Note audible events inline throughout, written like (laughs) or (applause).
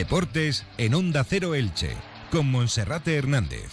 Deportes en Onda Cero Elche, con Monserrate Hernández.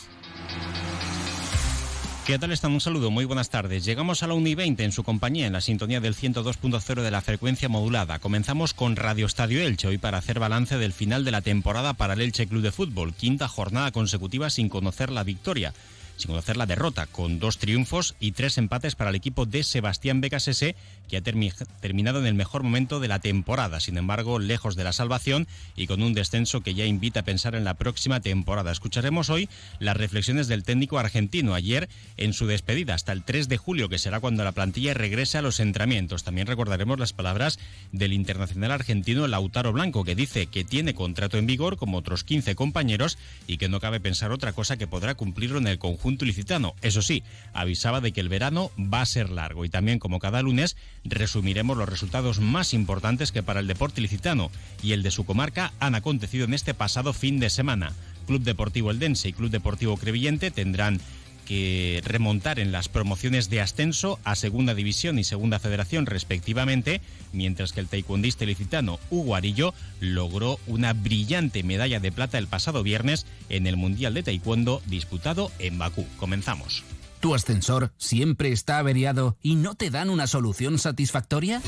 ¿Qué tal están? Un saludo, muy buenas tardes. Llegamos a la 1 y 20 en su compañía, en la sintonía del 102.0 de la frecuencia modulada. Comenzamos con Radio Estadio Elche, hoy para hacer balance del final de la temporada para el Elche Club de Fútbol, quinta jornada consecutiva sin conocer la victoria sin conocer la derrota, con dos triunfos y tres empates para el equipo de Sebastián Becasese, que ha terminado en el mejor momento de la temporada, sin embargo, lejos de la salvación y con un descenso que ya invita a pensar en la próxima temporada. Escucharemos hoy las reflexiones del técnico argentino ayer en su despedida hasta el 3 de julio, que será cuando la plantilla regrese a los entrenamientos. También recordaremos las palabras del internacional argentino Lautaro Blanco, que dice que tiene contrato en vigor como otros 15 compañeros y que no cabe pensar otra cosa que podrá cumplirlo en el conjunto ilicitano. Eso sí, avisaba de que el verano va a ser largo y también como cada lunes resumiremos los resultados más importantes que para el deporte ilicitano y el de su comarca han acontecido en este pasado fin de semana. Club Deportivo Eldense y Club Deportivo Crevillente tendrán que remontar en las promociones de ascenso a Segunda División y Segunda Federación respectivamente, mientras que el taekwondista ilicitano Hugo Arillo logró una brillante medalla de plata el pasado viernes en el Mundial de Taekwondo disputado en Bakú. Comenzamos. ¿Tu ascensor siempre está averiado y no te dan una solución satisfactoria?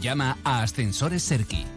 Llama a Ascensores Serki.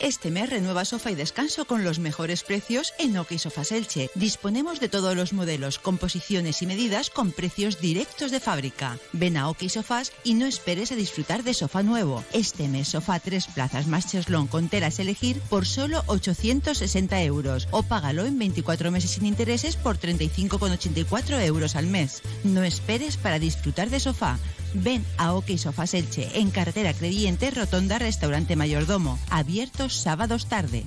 Este mes renueva sofá y descanso con los mejores precios en Oki Sofas Elche. Disponemos de todos los modelos, composiciones y medidas con precios directos de fábrica. Ven a Oki Sofás y no esperes a disfrutar de sofá nuevo. Este mes sofá tres plazas más cheslón con telas elegir por solo 860 euros o págalo en 24 meses sin intereses por 35,84 euros al mes. No esperes para disfrutar de sofá. Ven a OK Sofas Elche, en carretera Creyente, Rotonda, Restaurante Mayordomo, abiertos sábados tarde.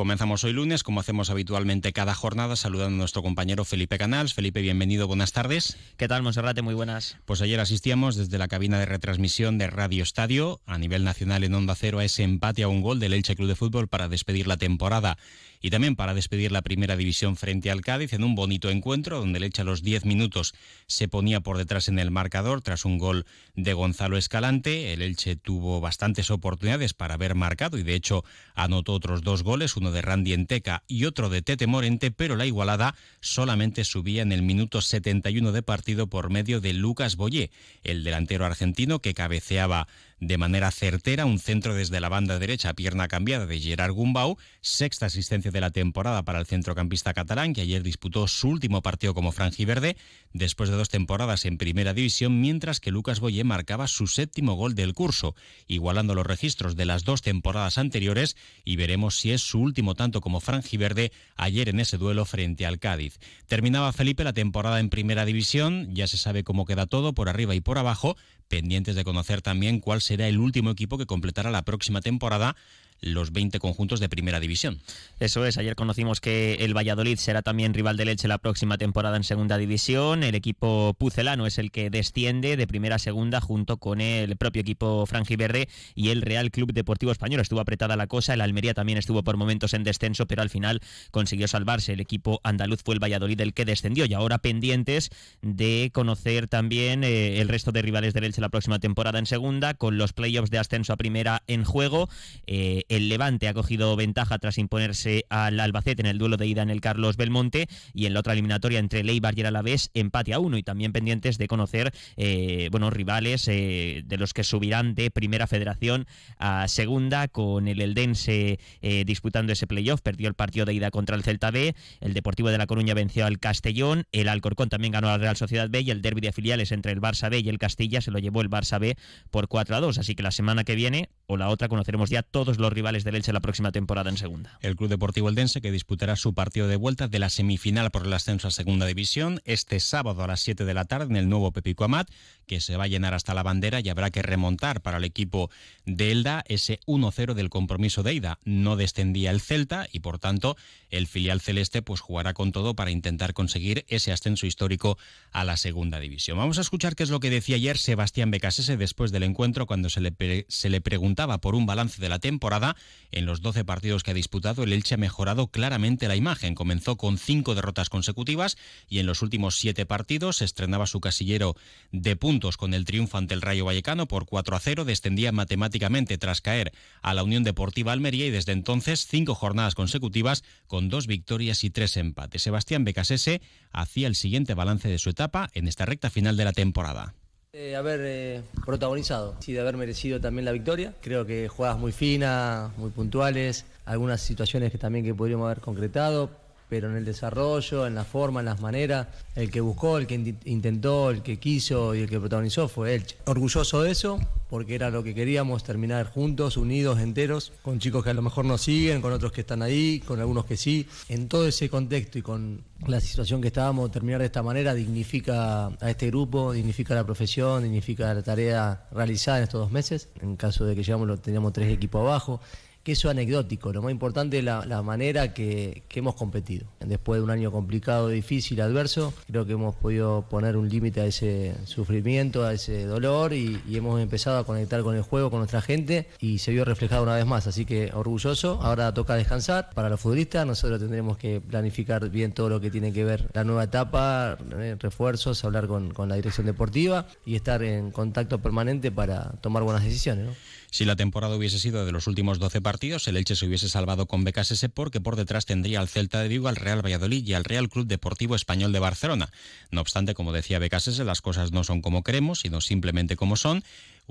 Comenzamos hoy lunes, como hacemos habitualmente cada jornada, saludando a nuestro compañero Felipe Canals. Felipe, bienvenido, buenas tardes. ¿Qué tal, Monserrate? Muy buenas. Pues ayer asistíamos desde la cabina de retransmisión de Radio Estadio a nivel nacional en Onda Cero a ese empate a un gol del Elche Club de Fútbol para despedir la temporada y también para despedir la primera división frente al Cádiz en un bonito encuentro donde el Elche a los 10 minutos se ponía por detrás en el marcador tras un gol de Gonzalo Escalante. El Elche tuvo bastantes oportunidades para haber marcado y de hecho anotó otros dos goles, uno de Randy Enteca y otro de Tete Morente, pero la igualada solamente subía en el minuto 71 de partido por medio de Lucas Boyé, el delantero argentino que cabeceaba de manera certera un centro desde la banda derecha, pierna cambiada de Gerard Gumbau, sexta asistencia de la temporada para el centrocampista catalán, que ayer disputó su último partido como franjiverde, después de dos temporadas en primera división, mientras que Lucas Boyé marcaba su séptimo gol del curso, igualando los registros de las dos temporadas anteriores, y veremos si es su último tanto como franjiverde ayer en ese duelo frente al Cádiz. Terminaba Felipe la temporada en primera división, ya se sabe cómo queda todo por arriba y por abajo, pendientes de conocer también cuál será el último equipo que completará la próxima temporada los 20 conjuntos de primera división. Eso es, ayer conocimos que el Valladolid será también rival del Elche la próxima temporada en segunda división. El equipo pucelano es el que desciende de primera a segunda junto con el propio equipo franjiverde y el Real Club Deportivo Español. Estuvo apretada la cosa, el Almería también estuvo por momentos en descenso, pero al final consiguió salvarse. El equipo andaluz fue el Valladolid el que descendió y ahora pendientes de conocer también eh, el resto de rivales del Elche la próxima temporada en segunda, con los playoffs de ascenso a primera en juego. Eh, el Levante ha cogido ventaja tras imponerse al Albacete en el duelo de ida en el Carlos Belmonte y en la otra eliminatoria entre Leibar y el Alavés empate a uno. Y también pendientes de conocer eh, bueno, rivales eh, de los que subirán de Primera Federación a Segunda con el Eldense eh, disputando ese playoff, perdió el partido de ida contra el Celta B, el Deportivo de La Coruña venció al Castellón, el Alcorcón también ganó a la Real Sociedad B y el derby de filiales entre el Barça B y el Castilla se lo llevó el Barça B por 4 a 2, así que la semana que viene o la otra conoceremos ya todos los rivales Elche la próxima temporada en segunda. El Club Deportivo Eldense que disputará su partido de vuelta de la semifinal por el ascenso a segunda división este sábado a las 7 de la tarde en el nuevo Pepico Amat, que se va a llenar hasta la bandera y habrá que remontar para el equipo de Elda ese 1-0 del compromiso de ida. No descendía el Celta y por tanto el filial celeste pues jugará con todo para intentar conseguir ese ascenso histórico a la segunda división. Vamos a escuchar qué es lo que decía ayer Sebastián Becasese después del encuentro cuando se le, se le preguntaba por un balance de la temporada. En los 12 partidos que ha disputado, el Elche ha mejorado claramente la imagen. Comenzó con cinco derrotas consecutivas y en los últimos siete partidos estrenaba su casillero de puntos con el triunfo ante el Rayo Vallecano por 4 a 0. Descendía matemáticamente tras caer a la Unión Deportiva Almería y desde entonces cinco jornadas consecutivas con dos victorias y tres empates. Sebastián Becasese hacía el siguiente balance de su etapa en esta recta final de la temporada. Eh, haber eh, protagonizado, sí, de haber merecido también la victoria. Creo que jugadas muy finas, muy puntuales, algunas situaciones que también que podríamos haber concretado, pero en el desarrollo, en la forma, en las maneras, el que buscó, el que intentó, el que quiso y el que protagonizó fue él. Orgulloso de eso, porque era lo que queríamos, terminar juntos, unidos, enteros, con chicos que a lo mejor nos siguen, con otros que están ahí, con algunos que sí. En todo ese contexto y con la situación que estábamos, terminar de esta manera dignifica a este grupo, dignifica la profesión, dignifica la tarea realizada en estos dos meses. En caso de que llegamos, teníamos tres equipos abajo que eso es anecdótico, lo más importante es la, manera que, hemos competido. Después de un año complicado, difícil, adverso, creo que hemos podido poner un límite a ese sufrimiento, a ese dolor y, hemos empezado a conectar con el juego, con nuestra gente y se vio reflejado una vez más, así que orgulloso, ahora toca descansar para los futbolistas, nosotros tendremos que planificar bien todo lo que tiene que ver la nueva etapa, eh, refuerzos, hablar con, la dirección deportiva y estar en contacto permanente para tomar buenas decisiones. Si la temporada hubiese sido de los últimos 12 partidos, el Elche se hubiese salvado con BKSS porque por detrás tendría al Celta de Vigo, al Real Valladolid y al Real Club Deportivo Español de Barcelona. No obstante, como decía BKSS, las cosas no son como queremos, sino simplemente como son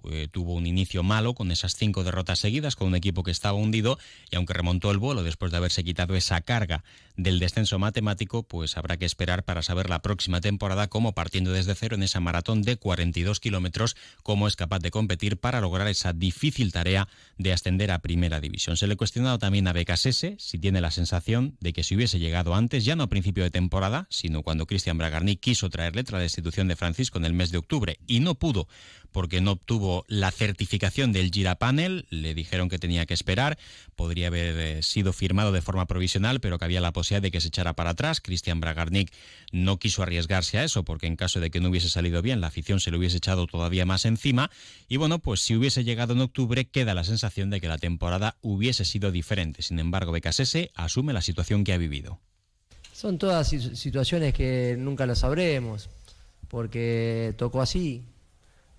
eh, tuvo un inicio malo con esas cinco derrotas seguidas, con un equipo que estaba hundido y aunque remontó el vuelo después de haberse quitado esa carga del descenso matemático, pues habrá que esperar para saber la próxima temporada cómo partiendo desde cero en esa maratón de 42 kilómetros, cómo es capaz de competir para lograr esa difícil tarea de ascender a primera división. Se le ha cuestionado también a Becasese si tiene la sensación de que si hubiese llegado antes, ya no a principio de temporada, sino cuando Cristian Bragarni quiso traerle tras la destitución de Francisco en el mes de octubre y no pudo porque no obtuvo la certificación del Gira Panel, le dijeron que tenía que esperar, podría haber eh, sido firmado de forma provisional, pero que había la posibilidad de que se echara para atrás. Cristian Bragarnik no quiso arriesgarse a eso, porque en caso de que no hubiese salido bien, la afición se le hubiese echado todavía más encima. Y bueno, pues si hubiese llegado en octubre, queda la sensación de que la temporada hubiese sido diferente. Sin embargo, Becasese asume la situación que ha vivido. Son todas situaciones que nunca lo sabremos, porque tocó así,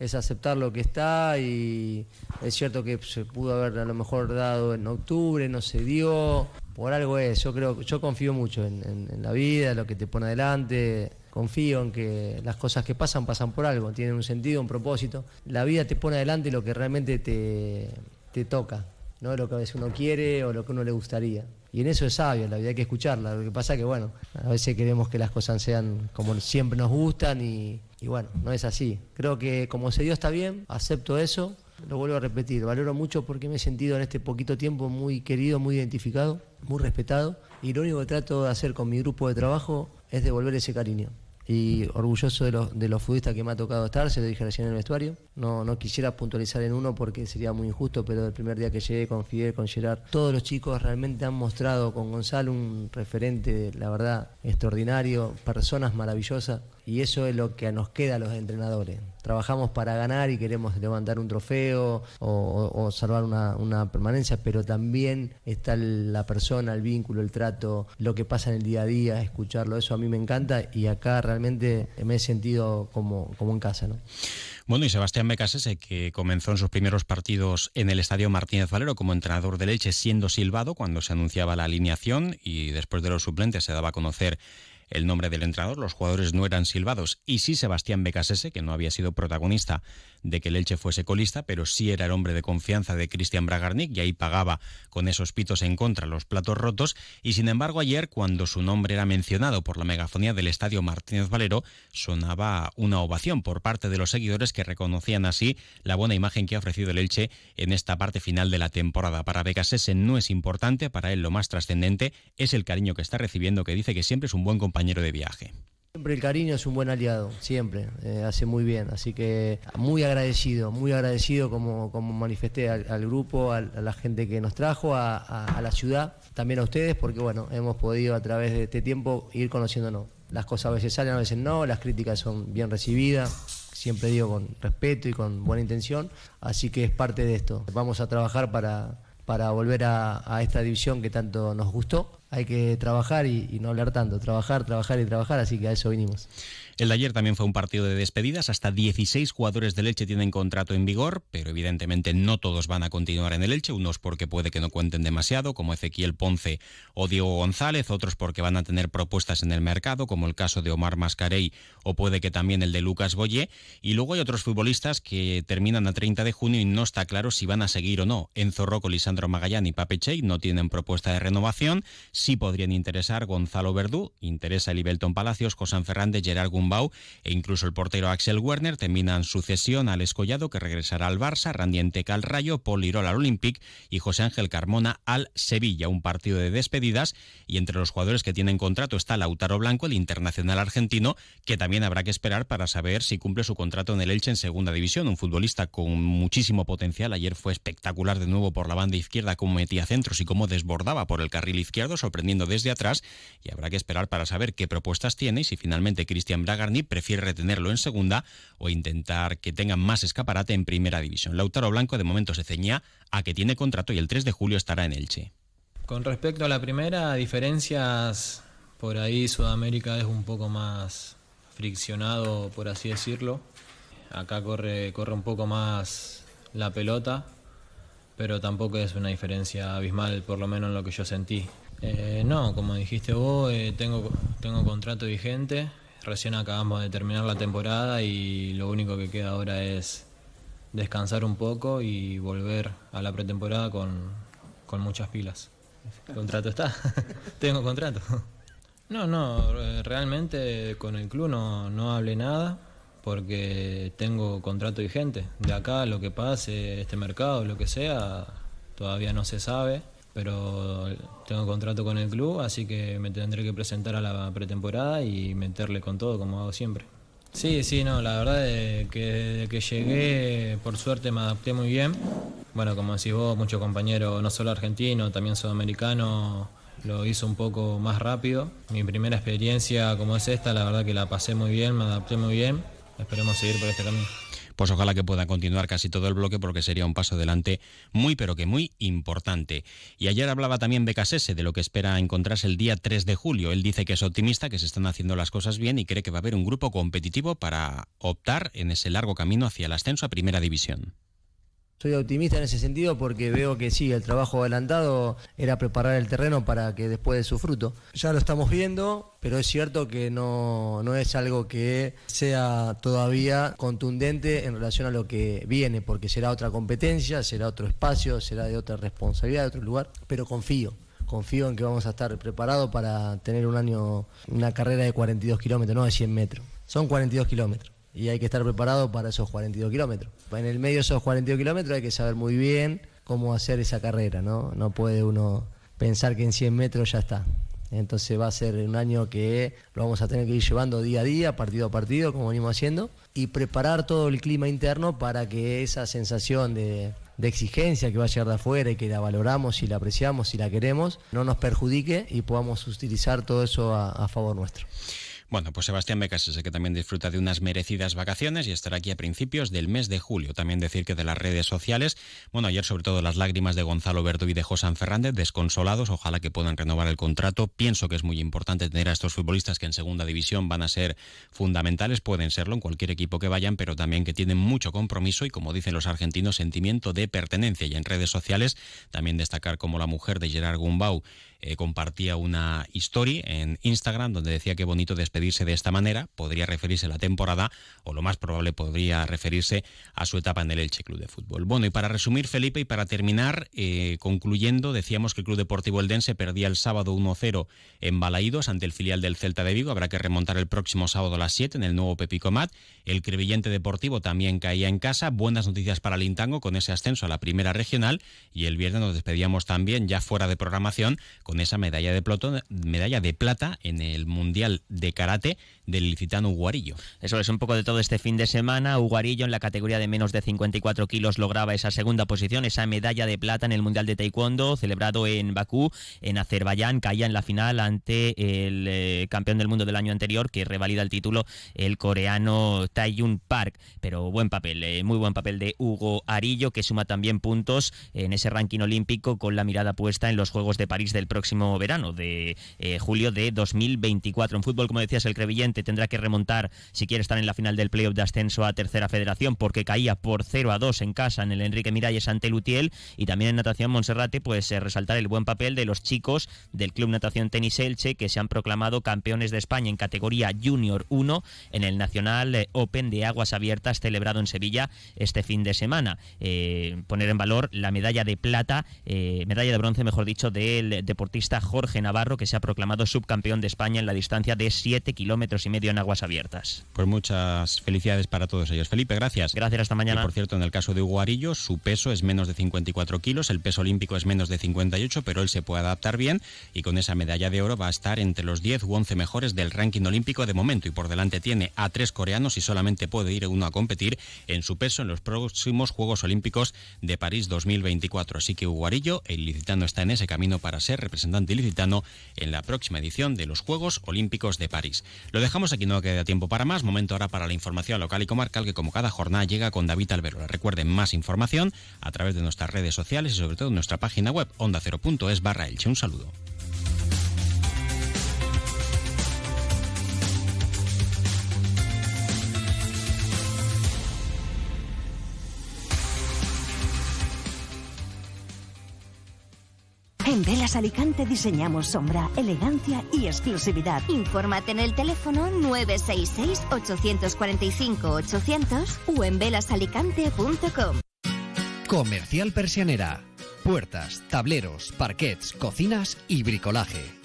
es aceptar lo que está y es cierto que se pudo haber a lo mejor dado en octubre, no se dio, por algo es, yo creo, yo confío mucho en, la vida, lo que te pone adelante, confío en que las cosas que pasan pasan por algo, tienen un sentido, un propósito, la vida te pone adelante lo que realmente te, te toca, no lo que a veces uno quiere o lo que uno le gustaría. Y en eso es sabio, la vida hay que escucharla. Lo que pasa que, bueno, a veces queremos que las cosas sean como siempre nos gustan y, y bueno, no es así. Creo que como se dio está bien, acepto eso, lo vuelvo a repetir, valoro mucho porque me he sentido en este poquito tiempo muy querido, muy identificado, muy respetado y lo único que trato de hacer con mi grupo de trabajo es devolver ese cariño y orgulloso de los, de los futbolistas que me ha tocado estar, se lo dije recién en el vestuario. No, no quisiera puntualizar en uno porque sería muy injusto, pero el primer día que llegué con Fidel, con Gerard, todos los chicos realmente han mostrado con Gonzalo un referente, la verdad, extraordinario, personas maravillosas y eso es lo que nos queda a los entrenadores. Trabajamos para ganar y queremos levantar un trofeo o, salvar una, permanencia, pero también está la persona, el vínculo, el trato, lo que pasa en el día a día, escucharlo, eso a mí me encanta y acá realmente me he sentido como, como en casa. ¿no? Bueno, y Sebastián Becasese, que comenzó en sus primeros partidos en el Estadio Martínez Valero como entrenador de Leche, siendo silbado cuando se anunciaba la alineación y después de los suplentes se daba a conocer el nombre del entrenador, los jugadores no eran silbados y sí Sebastián Becasese, que no había sido protagonista de que el Elche fuese colista, pero sí era el hombre de confianza de Cristian Bragarnik y ahí pagaba con esos pitos en contra los platos rotos y sin embargo ayer cuando su nombre era mencionado por la megafonía del estadio Martínez Valero sonaba una ovación por parte de los seguidores que reconocían así la buena imagen que ha ofrecido el Elche en esta parte final de la temporada. Para Becasese no es importante, para él lo más trascendente es el cariño que está recibiendo que dice que siempre es un buen compañero de viaje. Siempre el cariño es un buen aliado, siempre, eh, hace muy bien, así que muy agradecido, muy agradecido como, manifesté al, grupo, a, la gente que nos trajo, a, la ciudad, también a ustedes, porque bueno, hemos podido a través de este tiempo ir conociéndonos. Las cosas a veces salen, a veces no, las críticas son bien recibidas, siempre digo con respeto y con buena intención, así que es parte de esto. Vamos a trabajar para volver a esta división que tanto nos gustó hay que trabajar y, no hablar tanto, trabajar, trabajar y trabajar, así que a eso vinimos. El de ayer también fue un partido de despedidas. Hasta 16 jugadores del Elche tienen contrato en vigor, pero evidentemente no todos van a continuar en el Elche. Unos porque puede que no cuenten demasiado, como Ezequiel Ponce o Diego González. Otros porque van a tener propuestas en el mercado, como el caso de Omar Mascarey o puede que también el de Lucas Boyé. Y luego hay otros futbolistas que terminan a 30 de junio y no está claro si van a seguir o no. Enzo Rocco, Lisandro Magallán y Pape Chey no tienen propuesta de renovación. Sí podrían interesar Gonzalo Verdú, interesa Libelton Palacios, José Fernández, Gerard Gumbau e incluso el portero Axel Werner terminan sucesión al Escollado que regresará al Barça, Randy Enteca al Rayo, Paul Lirol al Olympic y José Ángel Carmona al Sevilla. Un partido de despedidas y entre los jugadores que tienen contrato está Lautaro Blanco, el internacional argentino, que también habrá que esperar para saber si cumple su contrato en el Elche en segunda división. Un futbolista con muchísimo potencial. Ayer fue espectacular de nuevo por la banda izquierda, cómo metía centros y cómo desbordaba por el carril izquierdo, sorprendiendo desde atrás. Y habrá que esperar para saber qué propuestas tiene y si finalmente Cristian Bragarni prefiere retenerlo en segunda o intentar que tenga más escaparate en primera división. Lautaro Blanco de momento se ceñía a que tiene contrato y el 3 de julio estará en Elche. Con respecto a la primera, diferencias por ahí Sudamérica es un poco más friccionado, por así decirlo. Acá corre, corre un poco más la pelota, pero tampoco es una diferencia abismal, por lo menos en lo que yo sentí. Eh, no, como dijiste vos, eh, tengo, tengo contrato vigente, Recién acabamos de terminar la temporada y lo único que queda ahora es descansar un poco y volver a la pretemporada con, muchas pilas. ¿El contrato está? (laughs) Tengo contrato. No, no, realmente con el club no, no hablé nada porque tengo contrato vigente. De acá lo que pase, este mercado, lo que sea, todavía no se sabe pero tengo contrato con el club, así que me tendré que presentar a la pretemporada y meterle con todo como hago siempre. Sí, sí, no, la verdad es que desde que llegué, por suerte me adapté muy bien. Bueno, como decís vos, muchos compañeros, no solo argentinos, también sudamericanos, lo hizo un poco más rápido. Mi primera experiencia como es esta, la verdad que la pasé muy bien, me adapté muy bien. Esperemos seguir por este camino pues ojalá que pueda continuar casi todo el bloque porque sería un paso adelante muy pero que muy importante. Y ayer hablaba también Becasese de lo que espera encontrarse el día 3 de julio. Él dice que es optimista, que se están haciendo las cosas bien y cree que va a haber un grupo competitivo para optar en ese largo camino hacia el ascenso a Primera División. Soy optimista en ese sentido porque veo que sí, el trabajo adelantado era preparar el terreno para que después de su fruto. Ya lo estamos viendo, pero es cierto que no, no es algo que sea todavía contundente en relación a lo que viene, porque será otra competencia, será otro espacio, será de otra responsabilidad, de otro lugar, pero confío confío en que vamos a estar preparados para tener un año, una carrera de 42 kilómetros, no de 100 metros. Son 42 kilómetros y hay que estar preparado para esos 42 kilómetros. En el medio de esos 42 kilómetros hay que saber muy bien cómo hacer esa carrera, ¿no? No puede uno pensar que en 100 metros ya está. Entonces va a ser un año que lo vamos a tener que ir llevando día a día, partido a partido, como venimos haciendo, y preparar todo el clima interno para que esa sensación de, exigencia que va a llegar de afuera y que la valoramos y la apreciamos y la queremos, no nos perjudique y podamos utilizar todo eso a favor nuestro. Bueno, pues Sebastián Becas sé que también disfruta de unas merecidas vacaciones y estará aquí a principios del mes de julio. También decir que de las redes sociales, bueno, ayer sobre todo las lágrimas de Gonzalo Verdo y de José Fernández, desconsolados, ojalá que puedan renovar el contrato. Pienso que es muy importante tener a estos futbolistas que en segunda división van a ser fundamentales, pueden serlo en cualquier equipo que vayan, pero también que tienen mucho compromiso y, como dicen los argentinos, sentimiento de pertenencia. Y en redes sociales también destacar como la mujer de Gerard Gumbau eh, compartía una historia en Instagram donde decía que bonito despedirse de esta manera, podría referirse a la temporada o lo más probable podría referirse a su etapa en el Elche Club de Fútbol. Bueno, y para resumir, Felipe, y para terminar, eh, concluyendo, decíamos que el Club Deportivo Eldense perdía el sábado 1-0 en Balaídos ante el filial del Celta de Vigo. Habrá que remontar el próximo sábado a las 7 en el nuevo Pepicomat. El Crevillente Deportivo también caía en casa. Buenas noticias para Lintango con ese ascenso a la primera regional. Y el viernes nos despedíamos también, ya fuera de programación, con esa medalla de, medalla de plata en el Mundial de Karate del licitano Uguarillo. Eso es un poco de todo este fin de semana. Uguarillo en la categoría de menos de 54 kilos lograba esa segunda posición, esa medalla de plata en el Mundial de Taekwondo celebrado en Bakú, en Azerbaiyán. Caía en la final ante el eh, campeón del mundo del año anterior que revalida el título, el coreano Taeyun Park. Pero buen papel, eh, muy buen papel de Hugo Arillo que suma también puntos en ese ranking olímpico con la mirada puesta en los Juegos de París del próximo verano, de eh, julio de 2024. En fútbol, como decías, el Crevillente tendrá que remontar si quiere estar en la final del playoff de ascenso a tercera federación porque caía por 0 a 2 en casa en el Enrique Miralles ante Lutiel y también en natación Monserrate pues eh, resaltar el buen papel de los chicos del Club Natación Tenis Elche que se han proclamado campeones de España en categoría Junior 1 en el Nacional eh, Open de Aguas Abiertas celebrado en Sevilla este fin de semana. Poner en valor la medalla de plata, medalla de bronce mejor dicho, del deportista Jorge Navarro que se ha proclamado subcampeón de España en la distancia de 7 kilómetros y medio en aguas abiertas. Pues muchas felicidades para todos ellos. Felipe, gracias. Gracias, hasta mañana. Y por cierto, en el caso de Hugo Arillo, su peso es menos de 54 kilos, el peso olímpico es menos de 58, pero él se puede adaptar bien y con esa medalla de oro va a estar entre los 10 u 11 mejores del ranking olímpico de momento y por delante tiene a tres coreanos y solamente puede ir uno a competir en su peso en los próximos Juegos Olímpicos de París 2024. Así que Hugo Arillo, el licitano, está en ese camino para ser representante ilicitano en la próxima edición de los Juegos Olímpicos de París. Lo dejamos aquí no queda tiempo para más. Momento ahora para la información local y comarcal que como cada jornada llega con David Albero. Recuerden más información a través de nuestras redes sociales y sobre todo en nuestra página web onda0.es barra elche. Un saludo. En Velas Alicante diseñamos sombra, elegancia y exclusividad. Infórmate en el teléfono 966-845-800 o en velasalicante.com. Comercial Persianera. Puertas, tableros, parquets, cocinas y bricolaje